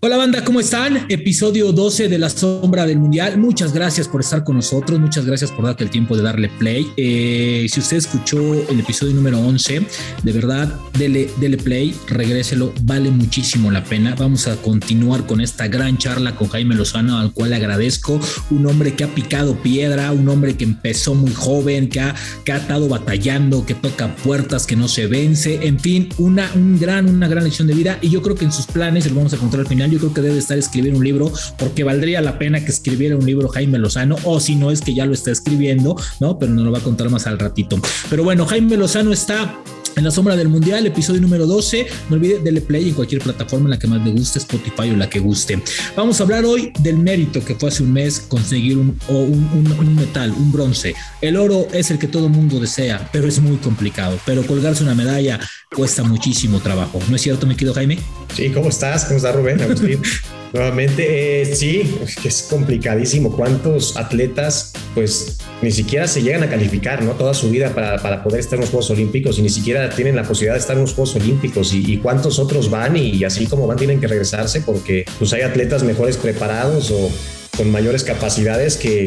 Hola banda, ¿cómo están? Episodio 12 de La Sombra del Mundial. Muchas gracias por estar con nosotros, muchas gracias por darte el tiempo de darle play. Eh, si usted escuchó el episodio número 11, de verdad, dele, dele play, regréselo, vale muchísimo la pena. Vamos a continuar con esta gran charla con Jaime Lozano, al cual le agradezco. Un hombre que ha picado piedra, un hombre que empezó muy joven, que ha, que ha estado batallando, que toca puertas, que no se vence, en fin, una, un gran, una gran lección de vida. Y yo creo que en sus planes, lo vamos a contar al final, yo creo que debe estar escribiendo un libro porque valdría la pena que escribiera un libro Jaime Lozano o si no es que ya lo está escribiendo, ¿no? Pero nos lo va a contar más al ratito. Pero bueno, Jaime Lozano está en la sombra del mundial, episodio número 12. No olvide darle play en cualquier plataforma en la que más le guste, Spotify o la que guste. Vamos a hablar hoy del mérito que fue hace un mes conseguir un, un, un, metal, un bronce. El oro es el que todo mundo desea, pero es muy complicado. Pero colgarse una medalla cuesta muchísimo trabajo. ¿No es cierto, mi querido Jaime? Sí, ¿cómo estás? ¿Cómo está Rubén? Agustín. Nuevamente, eh, sí, es complicadísimo. ¿Cuántos atletas, pues, ni siquiera se llegan a calificar, ¿no? Toda su vida para, para poder estar en los Juegos Olímpicos y ni siquiera tienen la posibilidad de estar en los Juegos Olímpicos. Y, cuántos otros van y, así como van tienen que regresarse porque, pues, hay atletas mejores preparados o con mayores capacidades que,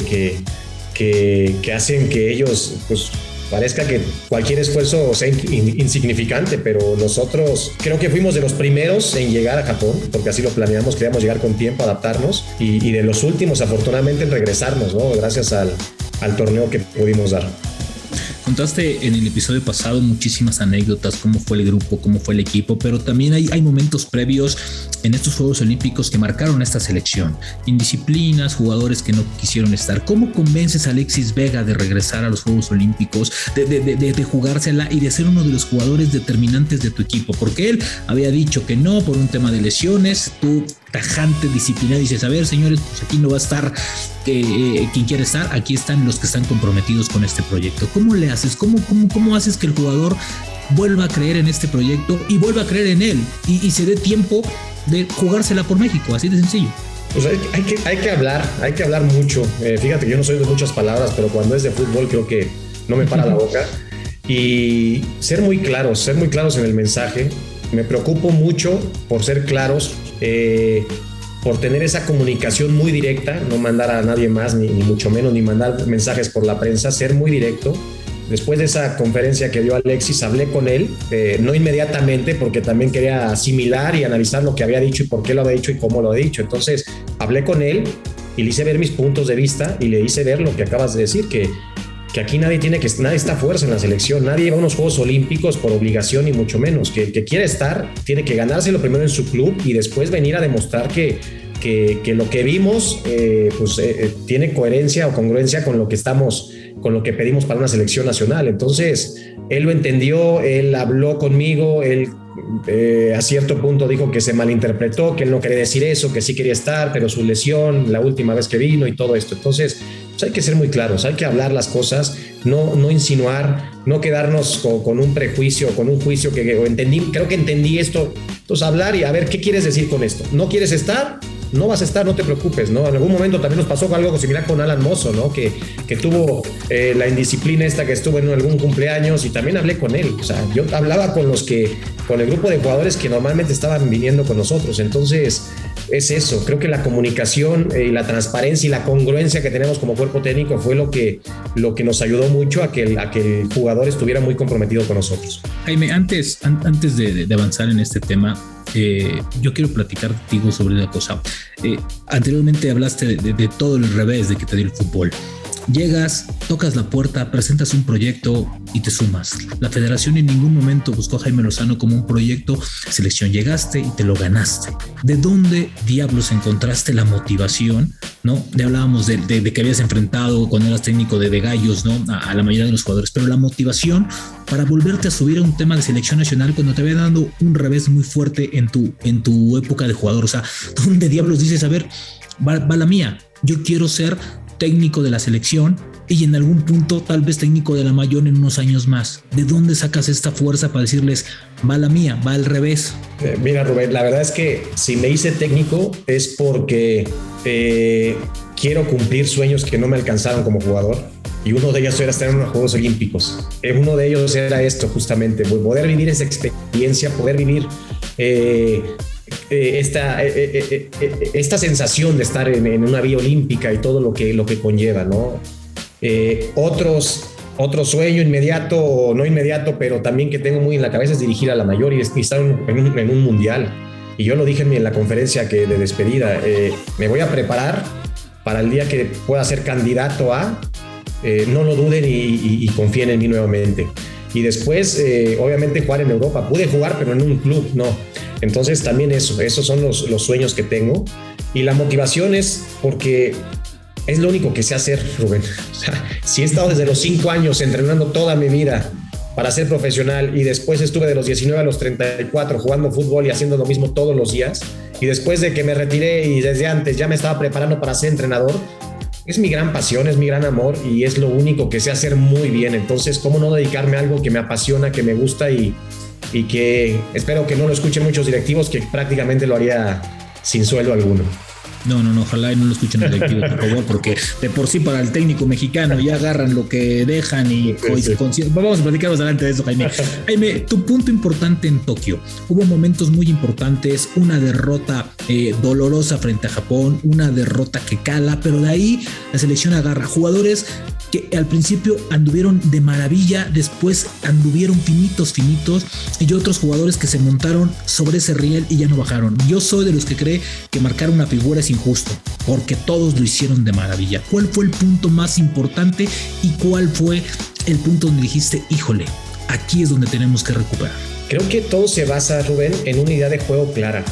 que, que, hacen que ellos, pues, parezca que cualquier esfuerzo sea insignificante, pero nosotros creo que fuimos de los primeros en llegar a Japón, porque así lo planeamos, queríamos llegar con tiempo, adaptarnos, y, de los últimos, afortunadamente, en regresarnos, ¿no? Gracias al, al torneo que pudimos dar. Contaste en el episodio pasado muchísimas anécdotas, cómo fue el grupo, cómo fue el equipo, pero también hay, hay momentos previos en estos Juegos Olímpicos que marcaron esta selección. Indisciplinas, jugadores que no quisieron estar. ¿Cómo convences a Alexis Vega de regresar a los Juegos Olímpicos, de, de, de, de jugársela y de ser uno de los jugadores determinantes de tu equipo? Porque él había dicho que no por un tema de lesiones, tú tajante, disciplinado, dices, a ver, señores, pues aquí no va a estar eh, quien quiere estar, aquí están los que están comprometidos con este proyecto. ¿Cómo le haces? ¿Cómo, cómo, cómo haces que el jugador vuelva a creer en este proyecto y vuelva a creer en él y, se dé tiempo de jugársela por México? Así de sencillo. Pues hay, que, hay que hablar, hay que hablar mucho. Eh, fíjate que yo no soy de muchas palabras, pero cuando es de fútbol creo que no me para la boca. Y ser muy claros, ser muy claros en el mensaje. Me preocupo mucho por ser claros eh, por tener esa comunicación muy directa, no mandar a nadie más, ni, mucho menos, ni mandar mensajes por la prensa, ser muy directo. Después de esa conferencia que dio Alexis, hablé con él, eh, no inmediatamente, porque también quería asimilar y analizar lo que había dicho y por qué lo había dicho y cómo lo había dicho. Entonces, hablé con él y le hice ver mis puntos de vista y le hice ver lo que acabas de decir, que que aquí nadie tiene que, nadie está a fuerza en la selección, nadie va a unos Juegos Olímpicos por obligación y mucho menos. Que el que quiere estar tiene que ganárselo primero en su club y después venir a demostrar que, que, lo que vimos eh, pues, eh, tiene coherencia o congruencia con lo que estamos, con lo que pedimos para una selección nacional. Entonces, él lo entendió, él habló conmigo, él a cierto punto dijo que se malinterpretó, que él no quería decir eso, que sí quería estar, pero su lesión, la última vez que vino y todo esto. Entonces, pues hay que ser muy claros, hay que hablar las cosas, no, no insinuar, no quedarnos con, un prejuicio, con un juicio que, que entendí, creo que entendí esto. Entonces, hablar y a ver, ¿qué quieres decir con esto? ¿No quieres estar? No vas a estar, no te preocupes, ¿no? En algún momento también nos pasó algo similar con Alan Mozo, ¿no? Que, que tuvo eh, la indisciplina esta que estuvo en algún cumpleaños y también hablé con él. O sea, yo hablaba con los que, con el grupo de jugadores que normalmente estaban viniendo con nosotros. Entonces, es eso. Creo que la comunicación eh, y la transparencia y la congruencia que tenemos como cuerpo técnico fue lo que, lo que nos ayudó mucho a que, el, a que el jugador estuviera muy comprometido con nosotros. Jaime, antes, antes de, de avanzar en este tema, eh, yo quiero platicar contigo sobre una cosa. Eh, anteriormente hablaste de, todo el revés de que te dio el fútbol. Llegas, tocas la puerta, presentas un proyecto y te sumas. La federación en ningún momento buscó a Jaime Lozano como un proyecto selección. Llegaste y te lo ganaste. ¿De dónde diablos encontraste la motivación? ¿No? Ya hablábamos de, que habías enfrentado cuando eras técnico de, gallos, ¿no? A, la mayoría de los jugadores, pero la motivación para volverte a subir a un tema de selección nacional cuando te había dado un revés muy fuerte en tu, en tu época de jugador. O sea, ¿dónde diablos dices, a ver, va la mía? Yo quiero ser técnico de la selección y en algún punto tal vez técnico de la mayor en unos años más. ¿De dónde sacas esta fuerza para decirles, va la mía, va al revés? Eh, mira Rubén, la verdad es que si me hice técnico es porque eh, quiero cumplir sueños que no me alcanzaron como jugador. y uno de ellos era estar en los Juegos Olímpicos. Eh, uno de ellos era esto justamente, poder vivir esa experiencia, poder vivir eh, esta, esta sensación de estar en, una vía olímpica y todo lo que, lo que conlleva, ¿no? otros, otro sueño inmediato o no inmediato, pero también que tengo muy en la cabeza es dirigir a la mayor y, estar en un, mundial. Y yo lo dije en la conferencia de despedida, me voy a preparar para el día que pueda ser candidato a eh, no lo duden y, confíen en mí nuevamente. Y después, eh, obviamente, jugar en Europa. Pude jugar, pero en un club, no. Entonces, también eso, esos son los, sueños que tengo. Y la motivación es porque es lo único que sé hacer, Rubén. si he estado desde los 5 años entrenando toda mi vida para ser profesional y después estuve de los 19 a los 34 jugando fútbol y haciendo lo mismo todos los días, y después de que me retiré y desde antes ya me estaba preparando para ser entrenador, es mi gran pasión, es mi gran amor y es lo único que sé hacer muy bien. Entonces, ¿cómo no dedicarme a algo que me apasiona, que me gusta y, y que espero que no lo escuchen muchos directivos, que prácticamente lo haría sin sueldo alguno? No, no, no, ojalá y no lo escuchen el directivo, por favor, porque de por sí para el técnico mexicano ya agarran lo que dejan y vamos a platicar más adelante de eso, Jaime. Jaime, tu punto importante en Tokio. Hubo momentos muy importantes, una derrota eh, dolorosa frente a Japón, una derrota que cala, pero de ahí la selección agarra jugadores que al principio anduvieron de maravilla, después anduvieron finitos, finitos, y otros jugadores que se montaron sobre ese riel y ya no bajaron. Yo soy de los que cree que marcar una figura es injusto, porque todos lo hicieron de maravilla. ¿Cuál fue el punto más importante y cuál fue el punto donde dijiste, híjole, aquí es donde tenemos que recuperar? Creo que todo se basa, Rubén, en una idea de juego clara.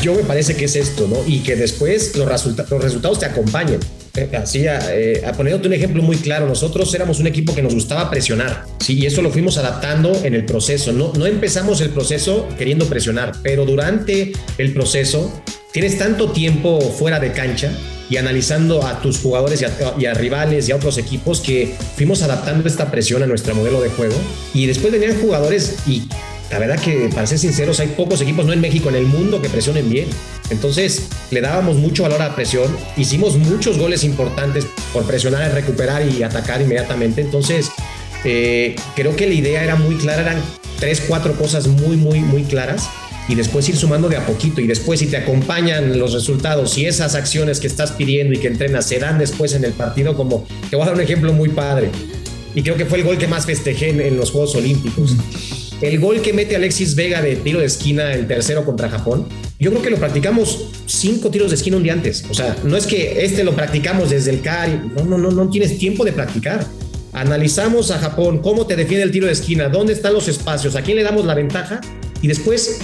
Yo me parece que es esto, ¿no? Y que después los, los resultados te acompañen. Eh, así, eh, a, poniéndote un ejemplo muy claro, nosotros éramos un equipo que nos gustaba presionar, ¿sí? Y eso lo fuimos adaptando en el proceso. No, no empezamos el proceso queriendo presionar, pero durante el proceso tienes tanto tiempo fuera de cancha y analizando a tus jugadores y a, rivales y a otros equipos que fuimos adaptando esta presión a nuestro modelo de juego. Y después venían jugadores y la verdad que, para ser sinceros, hay pocos equipos, no en México, en el mundo, que presionen bien. Entonces, le dábamos mucho valor a la presión. Hicimos muchos goles importantes por presionar, recuperar y atacar inmediatamente. Entonces, eh, creo que la idea era muy clara, eran tres, cuatro cosas muy, muy, muy claras. Y después ir sumando de a poquito. Y después, si te acompañan los resultados y esas acciones que estás pidiendo y que entrenas se dan después en el partido, como te voy a dar un ejemplo muy padre. Y creo que fue el gol que más festejé en los Juegos Olímpicos. El gol que mete Alexis Vega de tiro de esquina, el tercero contra Japón, yo creo que lo practicamos cinco tiros de esquina un día antes. O sea, no es que este lo practicamos desde el CAR. No, no, no, no tienes tiempo de practicar. Analizamos a Japón, cómo te defiende el tiro de esquina, dónde están los espacios, a quién le damos la ventaja y después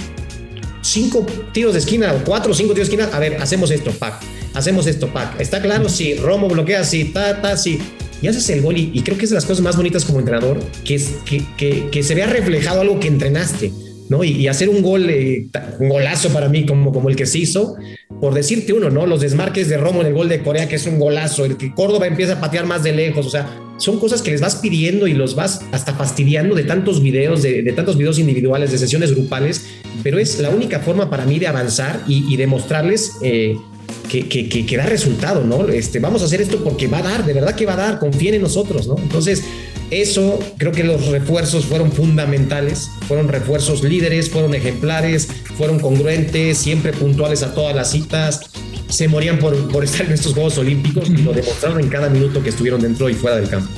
cinco tiros de esquina cuatro o cinco tiros de esquina. A ver, hacemos esto, pack. Hacemos esto, pack. ¿Está claro? Sí. Romo bloquea, sí. Ta, ta, sí y haces el gol y, creo que es de las cosas más bonitas como entrenador, que, es, que, que, se vea reflejado algo que entrenaste, ¿no? Y, hacer un gol, eh, un golazo para mí como, como el que se hizo, por decirte uno, ¿no? Los desmarques de Romo en el gol de Corea, que es un golazo, el que Córdoba empieza a patear más de lejos, o sea, son cosas que les vas pidiendo y los vas hasta fastidiando de tantos videos, de, tantos videos individuales, de sesiones grupales, pero es la única forma para mí de avanzar y, demostrarles eh, que, que, da resultado, ¿no? Este, vamos a hacer esto porque va a dar, de verdad que va a dar, confíen en nosotros, ¿no? Entonces, eso creo que los refuerzos fueron fundamentales, fueron refuerzos líderes, fueron ejemplares, fueron congruentes, siempre puntuales a todas las citas, se morían por, por estar en estos Juegos Olímpicos y lo demostraron en cada minuto que estuvieron dentro y fuera del campo.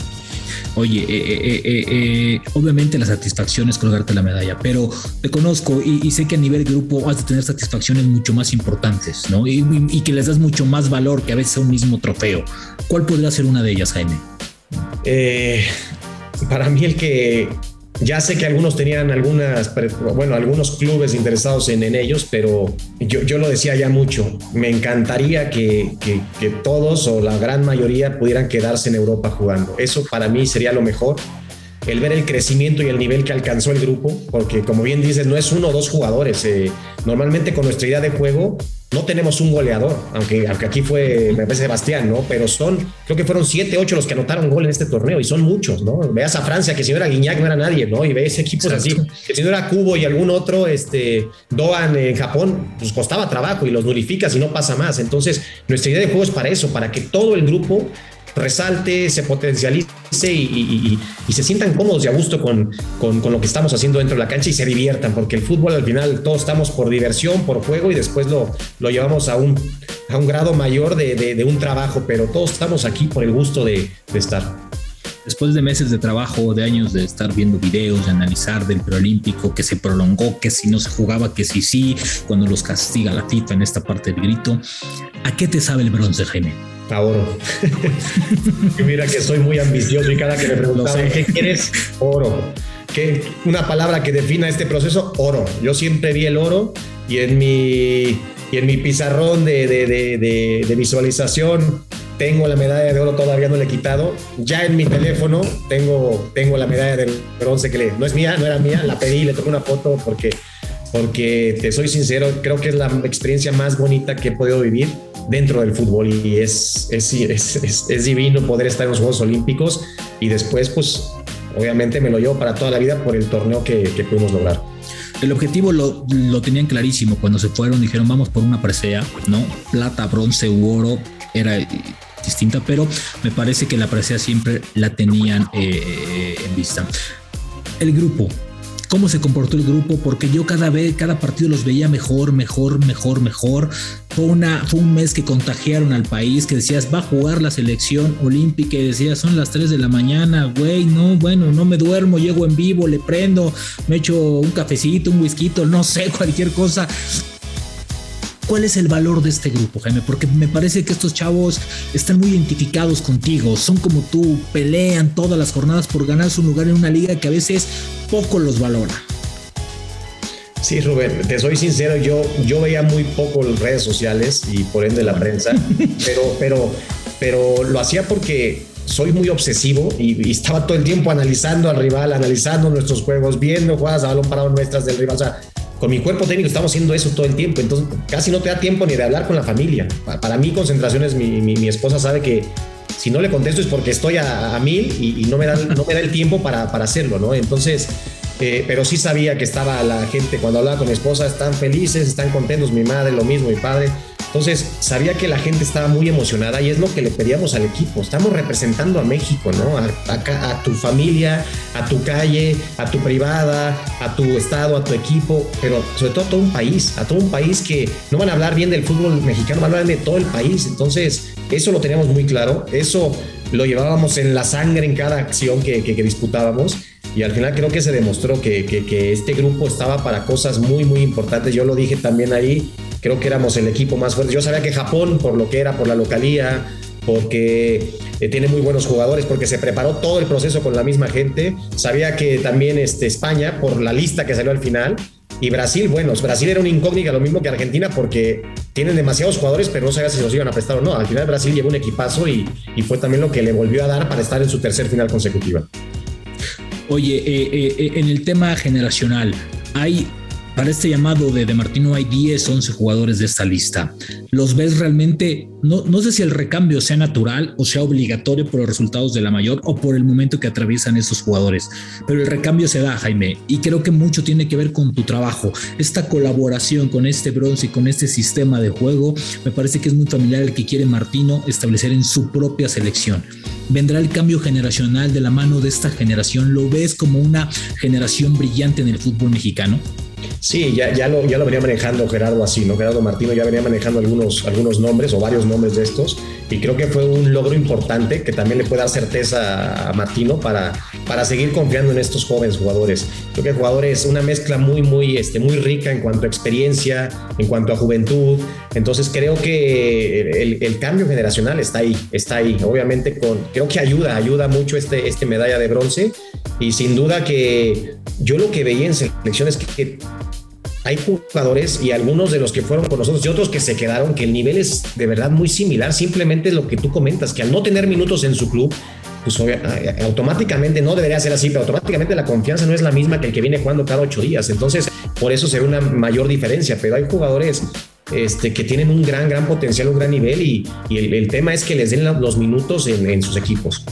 Oye, eh, eh, eh, obviamente la satisfacción es colgarte la medalla, pero te conozco y, sé que a nivel grupo has de tener satisfacciones mucho más importantes, ¿no? Y, y, que les das mucho más valor que a veces a un mismo trofeo. ¿Cuál podría ser una de ellas, Jaime? para mí el que ya sé que algunos tenían algunas, bueno, algunos clubes interesados en, en ellos, pero yo, yo, lo decía ya mucho. Me encantaría que, que, todos o la gran mayoría pudieran quedarse en Europa jugando. Eso para mí sería lo mejor. El ver el crecimiento y el nivel que alcanzó el grupo, porque como bien dices, no es uno o dos jugadores. Eh, normalmente con nuestra idea de juego no tenemos un goleador, aunque, aunque aquí fue, me parece, Sebastián, ¿no? Pero son, creo que fueron siete, ocho los que anotaron gol en este torneo y son muchos, ¿no? Veas a Francia, que si no era Guiñac no era nadie, ¿no? Y ves equipos así, que si no era Cubo y algún otro, este, Doan en Japón, pues costaba trabajo y los nulificas y no pasa más. Entonces, nuestra idea de juego es para eso, para que todo el grupo resalte, se potencialice y, se sientan cómodos y a gusto con, con, lo que estamos haciendo dentro de la cancha y se diviertan, porque el fútbol al final todos estamos por diversión, por juego y después lo, lo llevamos a un, a un grado mayor de, de, un trabajo, pero todos estamos aquí por el gusto de, de estar después de meses de trabajo, de años de estar viendo videos, de analizar del preolímpico, que se prolongó, que si no se jugaba, que si sí, cuando los castiga la FIFA en esta parte del grito, ¿a qué te sabe el bronce, Jaime? Oro. mira que soy muy ambicioso y cada que me preguntan qué quieres, oro. ¿Qué, una palabra que defina este proceso, oro. Yo siempre vi el oro y en mi, y en mi pizarrón de, de, de, de visualización tengo la medalla de oro, todavía no la he quitado. Ya en mi teléfono tengo, tengo la medalla de bronce que le, no es mía, no era mía, la pedí, le tomé una foto porque, porque te soy sincero, creo que es la experiencia más bonita que he podido vivir dentro del fútbol y es, es, es, divino poder estar en los Juegos Olímpicos y después pues obviamente me lo llevo para toda la vida por el torneo que, que pudimos lograr. El objetivo lo, lo, tenían clarísimo cuando se fueron, dijeron vamos por una presea, ¿no? Plata, bronce oro, era distinta, pero me parece que la presea siempre la tenían eh, en vista. El grupo, cómo se comportó el grupo, porque yo cada vez, cada partido los veía mejor, mejor, mejor, mejor. Fue, una, fue un mes que contagiaron al país, que decías, va a jugar la selección olímpica, y decías, son las 3 de la mañana, güey, no, bueno, no me duermo, llego en vivo, le prendo, me echo un cafecito, un whisky, no sé, cualquier cosa. ¿Cuál es el valor de este grupo, Jaime? Porque me parece que estos chavos están muy identificados contigo, son como tú, pelean todas las jornadas por ganar su lugar en una liga que a veces poco los valora. Sí, Rubén, te soy sincero, yo, yo veía muy poco las redes sociales y por ende la prensa, pero, pero, pero lo hacía porque soy muy obsesivo y, y, estaba todo el tiempo analizando al rival, analizando nuestros juegos, viendo jugadas a balón parado nuestras del rival. O sea, con mi cuerpo técnico estamos haciendo eso todo el tiempo, entonces casi no te da tiempo ni de hablar con la familia. Para, mí concentración mi, mi, esposa sabe que si no le contesto es porque estoy a, mil y, no, me da, no me da el tiempo para, para hacerlo, ¿no? Entonces, eh, pero sí sabía que estaba la gente, cuando hablaba con mi esposa, están felices, están contentos, mi madre, lo mismo, mi padre. Entonces, sabía que la gente estaba muy emocionada y es lo que le pedíamos al equipo. Estamos representando a México, ¿no? A, tu familia, a tu calle, a tu privada, a tu estado, a tu equipo, pero sobre todo a todo un país, a todo un país que no van a hablar bien del fútbol mexicano, van a hablar de todo el país. Entonces, eso lo teníamos muy claro, eso lo llevábamos en la sangre en cada acción que, que, disputábamos y al final creo que se demostró que, que, este grupo estaba para cosas muy, muy importantes. Yo lo dije también ahí, creo que éramos el equipo más fuerte. Yo sabía que Japón, por lo que era, por la localía, porque eh, tiene muy buenos jugadores, porque se preparó todo el proceso con la misma gente. Sabía que también este, España, por la lista que salió al final, y Brasil, bueno, Brasil era una incógnita, lo mismo que Argentina, porque tienen demasiados jugadores, pero no sabía si los iban a prestar o no. Al final Brasil llevó un equipazo y, fue también lo que le volvió a dar para estar en su tercer final consecutiva. Oye, eh, eh, en el tema generacional, hay para este llamado de, de Martino hay 10, 11 jugadores de esta lista. ¿Los ves realmente? No, no sé si el recambio sea natural o sea obligatorio por los resultados de la mayor o por el momento que atraviesan estos jugadores, pero el recambio se da, Jaime, y creo que mucho tiene que ver con tu trabajo. Esta colaboración con este bronce y con este sistema de juego, me parece que es muy familiar el que quiere Martino establecer en su propia selección. ¿Vendrá el cambio generacional de la mano de esta generación? ¿Lo ves como una generación brillante en el fútbol mexicano? Sí, ya, ya, lo, ya lo venía manejando Gerardo así, ¿no? Gerardo Martino ya venía manejando algunos, algunos nombres o varios nombres de estos y creo que fue un logro importante que también le puede dar certeza a Martino para, para seguir confiando en estos jóvenes jugadores. Creo que jugadores, una mezcla muy, muy, este, muy rica en cuanto a experiencia, en cuanto a juventud. Entonces creo que el, el cambio generacional está ahí, está ahí. Obviamente con, creo que ayuda, ayuda mucho este, este medalla de bronce y sin duda que yo lo que veía en selecciones que, que hay jugadores y algunos de los que fueron con nosotros y otros que se quedaron, que el nivel es de verdad muy similar. Simplemente lo que tú comentas, que al no tener minutos en su club, pues automáticamente no debería ser así, pero automáticamente la confianza no es la misma que el que viene jugando cada ocho días. Entonces, por eso se ve una mayor diferencia. Pero hay jugadores este, que tienen un gran, gran potencial, un gran nivel y, el, tema es que les den los minutos en, sus equipos.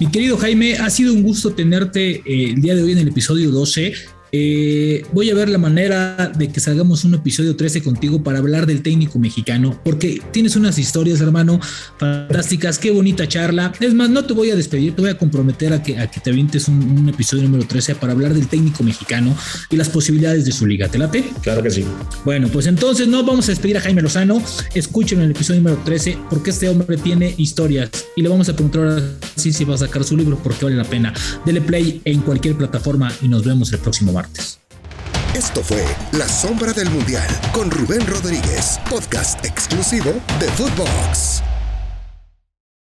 Mi querido Jaime, ha sido un gusto tenerte eh, el día de hoy en el episodio 12. Eh, voy a ver la manera de que salgamos un episodio 13 contigo para hablar del técnico mexicano, porque tienes unas historias, hermano, fantásticas. Qué bonita charla. Es más, no te voy a despedir, te voy a comprometer a que, a que te avientes un, episodio número 13 para hablar del técnico mexicano y las posibilidades de su liga. ¿Te late? Claro que sí. Bueno, pues entonces no vamos a despedir a Jaime Lozano. Escuchen el episodio número 13, porque este hombre tiene historias y le vamos a preguntar ahora sí si va a sacar su libro, porque vale la pena. Dele play en cualquier plataforma y nos vemos el próximo martes. Esto fue La Sombra del Mundial con Rubén Rodríguez, podcast exclusivo de Footbox.